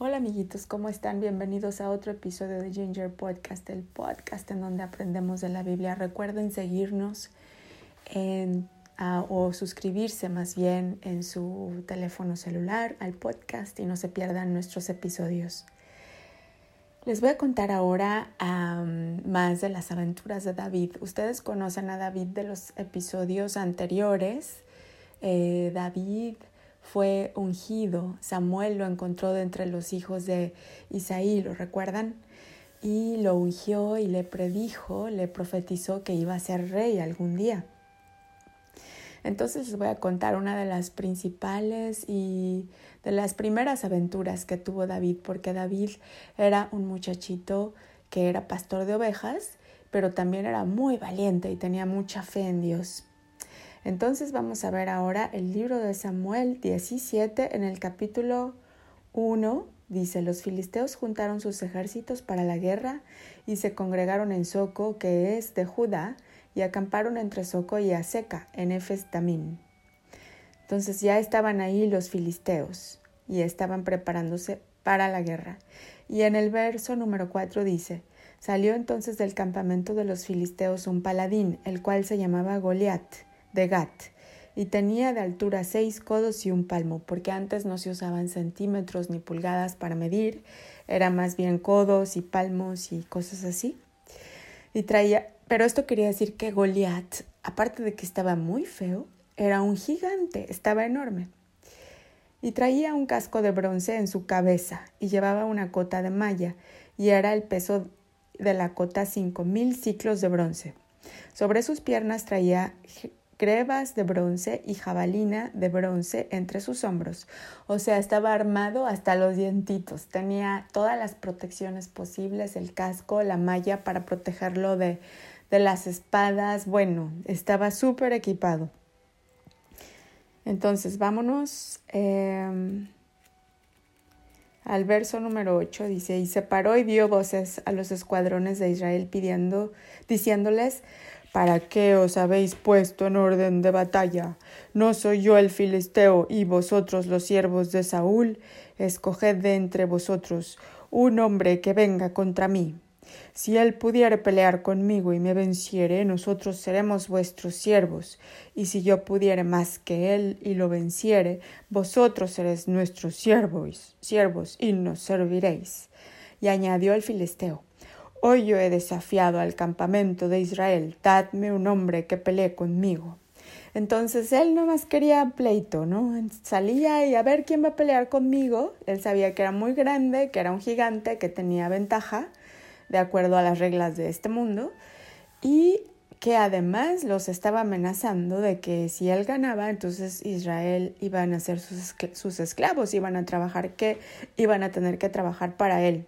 Hola amiguitos, ¿cómo están? Bienvenidos a otro episodio de Ginger Podcast, el podcast en donde aprendemos de la Biblia. Recuerden seguirnos o suscribirse más bien en su teléfono celular al podcast y no se pierdan nuestros episodios. Les voy a contar ahora más de las aventuras de David. Ustedes conocen a David de los episodios anteriores. Eh, David fue ungido. Samuel lo encontró de entre los hijos de Isaí, ¿lo recuerdan? Y lo ungió y le predijo, le profetizó que iba a ser rey algún día. Entonces les voy a contar una de las principales y de las primeras aventuras que tuvo David, porque David era un muchachito que era pastor de ovejas, pero también era muy valiente y tenía mucha fe en Dios. Entonces vamos a ver ahora el libro de Samuel 17 en el capítulo 1. Dice, los filisteos juntaron sus ejércitos para la guerra y se congregaron en Soco, que es de Judá, y acamparon entre Soco y Aseca, en Efes Entonces ya estaban ahí los filisteos y estaban preparándose para la guerra. Y en el verso número 4 dice, Salió entonces del campamento de los filisteos un paladín, el cual se llamaba Goliat de Gat, y tenía de altura seis codos y un palmo, porque antes no se usaban centímetros ni pulgadas para medir, era más bien codos y palmos y cosas así. Y traía, pero esto quería decir que Goliat, aparte de que estaba muy feo, era un gigante, estaba enorme. Y traía un casco de bronce en su cabeza y llevaba una cota de malla, y era el peso de la cota cinco mil ciclos de bronce. Sobre sus piernas traía grebas de bronce y jabalina de bronce entre sus hombros. O sea, estaba armado hasta los dientitos. Tenía todas las protecciones posibles, el casco, la malla para protegerlo de, de las espadas. Bueno, estaba súper equipado. Entonces, vámonos em, al verso número 8. Dice, y se paró y dio voces a los escuadrones de Israel pidiendo, diciéndoles, ¿Para qué os habéis puesto en orden de batalla? ¿No soy yo el filisteo y vosotros los siervos de Saúl? Escoged de entre vosotros un hombre que venga contra mí. Si él pudiere pelear conmigo y me venciere, nosotros seremos vuestros siervos, y si yo pudiere más que él y lo venciere, vosotros seréis nuestros siervos, siervos y nos serviréis. Y añadió el filisteo Hoy yo he desafiado al campamento de Israel, dadme un hombre que pelee conmigo. Entonces él no más quería pleito, ¿no? Salía y a ver quién va a pelear conmigo. Él sabía que era muy grande, que era un gigante, que tenía ventaja, de acuerdo a las reglas de este mundo, y que además los estaba amenazando de que si él ganaba, entonces Israel iban a ser sus, esclavos, iban a trabajar que iban a tener que trabajar para él.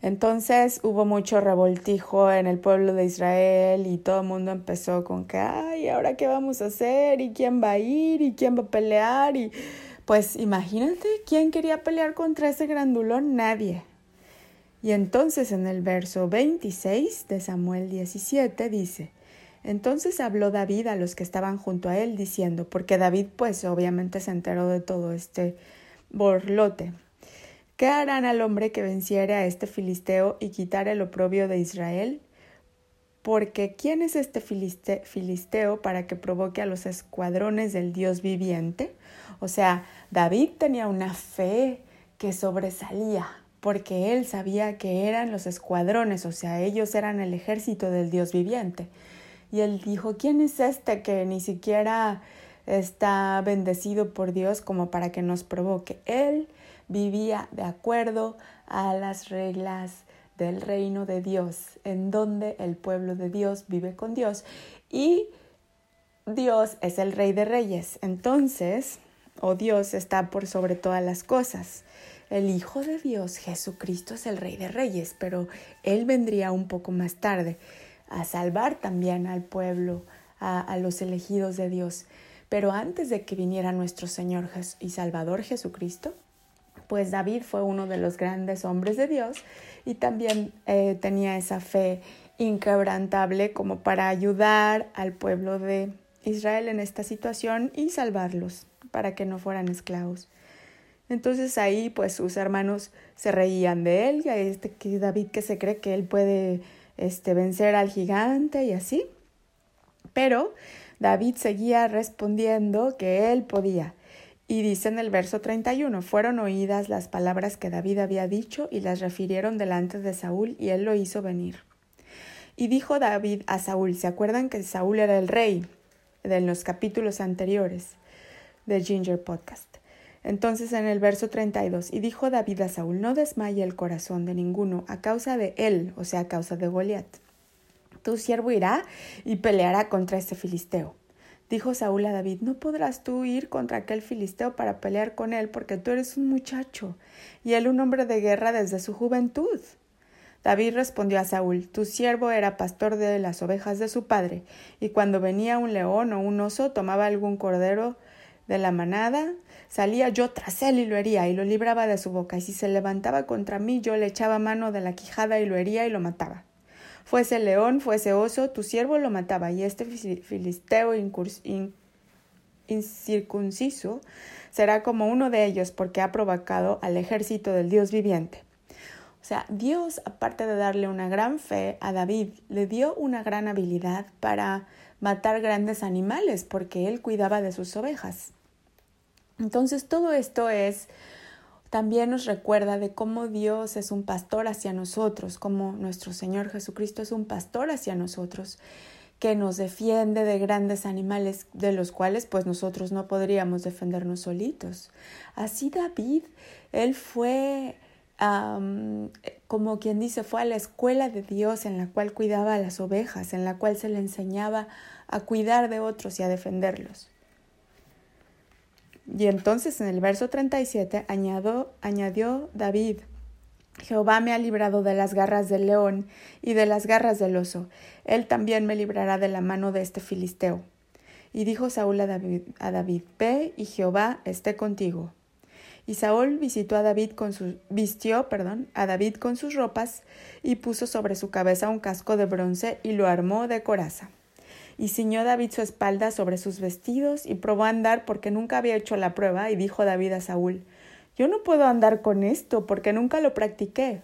Entonces hubo mucho revoltijo en el pueblo de Israel y todo el mundo empezó con que, ay, ¿ahora qué vamos a hacer? ¿Y quién va a ir? ¿Y quién va a pelear? Y pues imagínate, ¿quién quería pelear contra ese grandulón? Nadie. Y entonces en el verso 26 de Samuel 17 dice, entonces habló David a los que estaban junto a él diciendo, porque David pues obviamente se enteró de todo este borlote. ¿Qué harán al hombre que venciere a este filisteo y quitare el oprobio de Israel? Porque ¿quién es este filisteo para que provoque a los escuadrones del Dios viviente? O sea, David tenía una fe que sobresalía, porque él sabía que eran los escuadrones, o sea, ellos eran el ejército del Dios viviente. Y él dijo, ¿quién es este que ni siquiera está bendecido por Dios como para que nos provoque? Él vivía de acuerdo a las reglas del reino de Dios, en donde el pueblo de Dios vive con Dios y Dios es el rey de reyes. Entonces, o oh Dios está por sobre todas las cosas. El Hijo de Dios, Jesucristo, es el Rey de Reyes, pero Él vendría un poco más tarde a salvar también al pueblo, a, a los elegidos de Dios. Pero antes de que viniera nuestro Señor y Salvador Jesucristo, pues David fue uno de los grandes hombres de Dios y también eh, tenía esa fe inquebrantable como para ayudar al pueblo de Israel en esta situación y salvarlos para que no fueran esclavos. Entonces ahí pues sus hermanos se reían de él, este que David que se cree que él puede este, vencer al gigante y así. Pero David seguía respondiendo que él podía. Y dice en el verso 31, fueron oídas las palabras que David había dicho y las refirieron delante de Saúl y él lo hizo venir. Y dijo David a Saúl, ¿se acuerdan que Saúl era el rey de los capítulos anteriores de Ginger Podcast? Entonces en el verso 32, y dijo David a Saúl, no desmaye el corazón de ninguno a causa de él, o sea, a causa de Goliat. Tu siervo irá y peleará contra este filisteo. Dijo Saúl a David, no podrás tú ir contra aquel filisteo para pelear con él, porque tú eres un muchacho, y él un hombre de guerra desde su juventud. David respondió a Saúl, tu siervo era pastor de las ovejas de su padre, y cuando venía un león o un oso tomaba algún cordero de la manada, salía yo tras él y lo hería y lo libraba de su boca, y si se levantaba contra mí yo le echaba mano de la quijada y lo hería y lo mataba. Fuese león, fuese oso, tu siervo lo mataba, y este filisteo incircunciso será como uno de ellos porque ha provocado al ejército del Dios viviente. O sea, Dios, aparte de darle una gran fe a David, le dio una gran habilidad para matar grandes animales porque él cuidaba de sus ovejas. Entonces todo esto es también nos recuerda de cómo Dios es un pastor hacia nosotros, como nuestro Señor Jesucristo es un pastor hacia nosotros, que nos defiende de grandes animales de los cuales pues nosotros no podríamos defendernos solitos. Así David, él fue como quien dice, fue a la escuela de Dios en la cual cuidaba a las ovejas, en la cual se le enseñaba a cuidar de otros y a defenderlos. Y entonces en el verso 37 añadió, añadió David, Jehová me ha librado de las garras del león y de las garras del oso. Él también me librará de la mano de este filisteo. Y dijo Saúl a David, a David Ve y Jehová esté contigo. Y Saúl visitó a David con su, vistió, perdón, a David con sus ropas y puso sobre su cabeza un casco de bronce y lo armó de coraza. Y ciñó David su espalda sobre sus vestidos y probó a andar porque nunca había hecho la prueba y dijo David a Saúl, yo no puedo andar con esto porque nunca lo practiqué.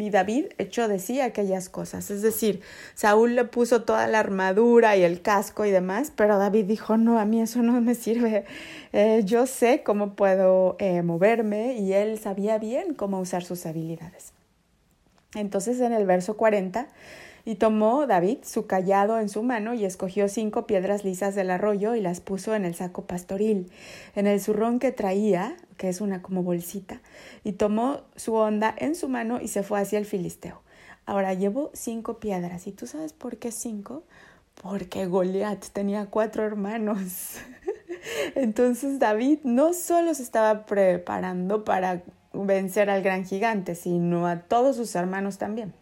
Y David echó de sí aquellas cosas. Es decir, Saúl le puso toda la armadura y el casco y demás, pero David dijo, no, a mí eso no me sirve. Eh, yo sé cómo puedo eh, moverme y él sabía bien cómo usar sus habilidades. Entonces en el verso 40 y tomó David su callado en su mano y escogió cinco piedras lisas del arroyo y las puso en el saco pastoril, en el zurrón que traía, que es una como bolsita, y tomó su onda en su mano y se fue hacia el filisteo. Ahora llevó cinco piedras. ¿Y tú sabes por qué cinco? Porque Goliat tenía cuatro hermanos. Entonces David no solo se estaba preparando para vencer al gran gigante, sino a todos sus hermanos también.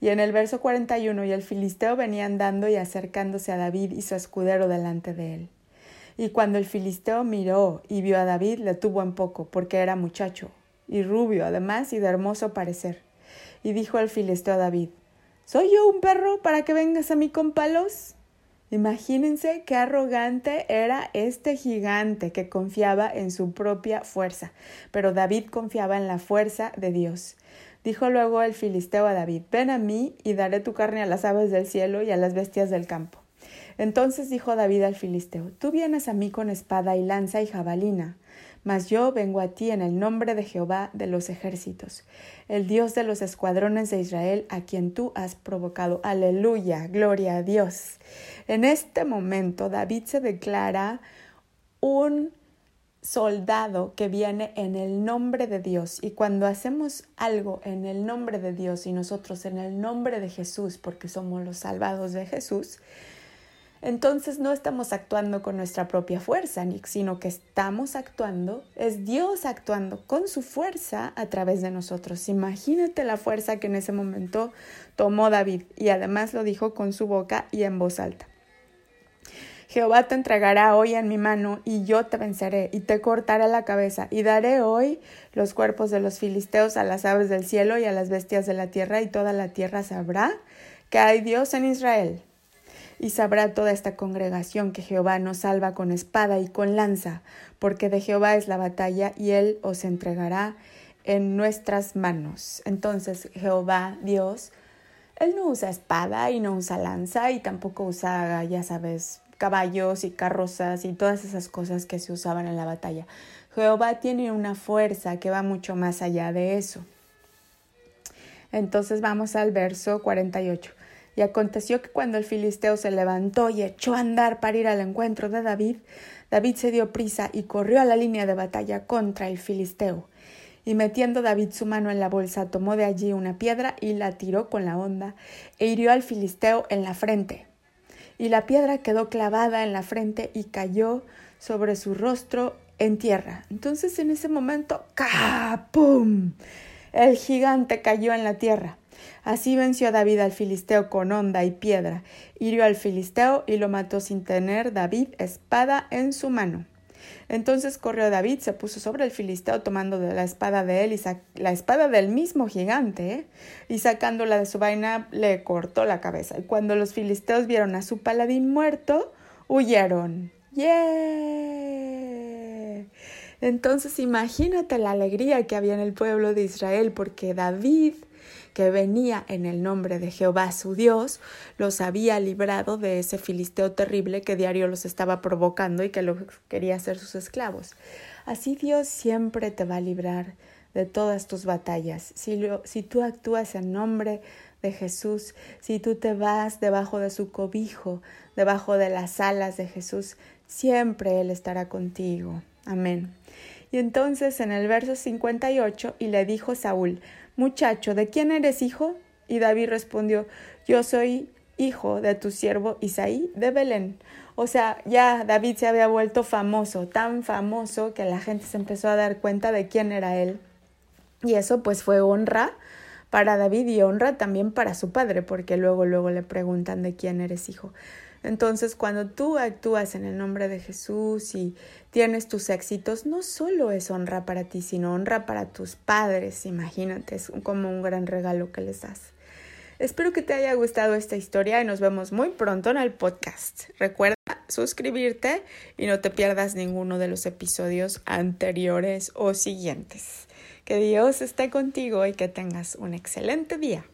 Y en el verso 41, y el filisteo venía andando y acercándose a David y su escudero delante de él. Y cuando el filisteo miró y vio a David, le tuvo en poco, porque era muchacho, y rubio además, y de hermoso parecer. Y dijo el filisteo a David, ¿Soy yo un perro para que vengas a mí con palos? Imagínense qué arrogante era este gigante que confiaba en su propia fuerza, pero David confiaba en la fuerza de Dios. Dijo luego el filisteo a David, ven a mí y daré tu carne a las aves del cielo y a las bestias del campo. Entonces dijo David al filisteo, tú vienes a mí con espada y lanza y jabalina, mas yo vengo a ti en el nombre de Jehová de los ejércitos, el Dios de los escuadrones de Israel, a quien tú has provocado. Aleluya, gloria a Dios. En este momento David se declara un soldado que viene en el nombre de Dios. Y cuando hacemos algo en el nombre de Dios y nosotros en el nombre de Jesús, porque somos los salvados de Jesús, entonces no estamos actuando con nuestra propia fuerza, sino que estamos actuando, es Dios actuando con su fuerza a través de nosotros. Imagínate la fuerza que en ese momento tomó David y además lo dijo con su boca y en voz alta. Jehová te entregará hoy en mi mano, y yo te venceré, y te cortaré la cabeza, y daré hoy los cuerpos de los filisteos a las aves del cielo y a las bestias de la tierra, y toda la tierra sabrá que hay Dios en Israel. Y sabrá toda esta congregación que Jehová nos salva con espada y con lanza, porque de Jehová es la batalla y él os entregará en nuestras manos. Entonces Jehová, Dios, él no usa espada y no usa lanza y tampoco usa, ya sabes, caballos y carrozas y todas esas cosas que se usaban en la batalla. Jehová tiene una fuerza que va mucho más allá de eso. Entonces vamos al verso 48. Y aconteció que cuando el filisteo se levantó y echó a andar para ir al encuentro de David, David se dio prisa y corrió a la línea de batalla contra el filisteo. Y metiendo David su mano en la bolsa, tomó de allí una piedra y la tiró con la honda, e hirió al filisteo en la frente. Y la piedra quedó clavada en la frente y cayó sobre su rostro en tierra. Entonces en ese momento, ¡capum! El gigante cayó en la tierra. Así venció David al filisteo con honda y piedra, hirió al filisteo y lo mató sin tener David espada en su mano. Entonces corrió David, se puso sobre el filisteo tomando de la espada de él y la espada del mismo gigante, y sacándola de su vaina le cortó la cabeza. Y cuando los filisteos vieron a su paladín muerto, huyeron. ¡Yeah! Entonces imagínate la alegría que había en el pueblo de Israel porque David, que venía en el nombre de Jehová su Dios, los había librado de ese filisteo terrible que diario los estaba provocando y que los quería hacer sus esclavos. Así Dios siempre te va a librar de todas tus batallas. Si, si tú actúas en nombre de Jesús, si tú te vas debajo de su cobijo, debajo de las alas de Jesús, siempre Él estará contigo. Amén. Y entonces en el verso 58, y le dijo Saúl, Muchacho, ¿de quién eres hijo? Y David respondió, Yo soy hijo de tu siervo Isaí de Belén. O sea, ya David se había vuelto famoso, tan famoso que la gente se empezó a dar cuenta de quién era él. Y eso pues fue honra para David y honra también para su padre, porque luego luego le preguntan de quién eres hijo. Entonces, cuando tú actúas en el nombre de Jesús y tienes tus éxitos, no solo es honra para ti, sino honra para tus padres. Imagínate, es como un gran regalo que les das. Espero que te haya gustado esta historia y nos vemos muy pronto en el podcast. Recuerda suscribirte y no te pierdas ninguno de los episodios anteriores o siguientes. Que Dios esté contigo y que tengas un excelente día.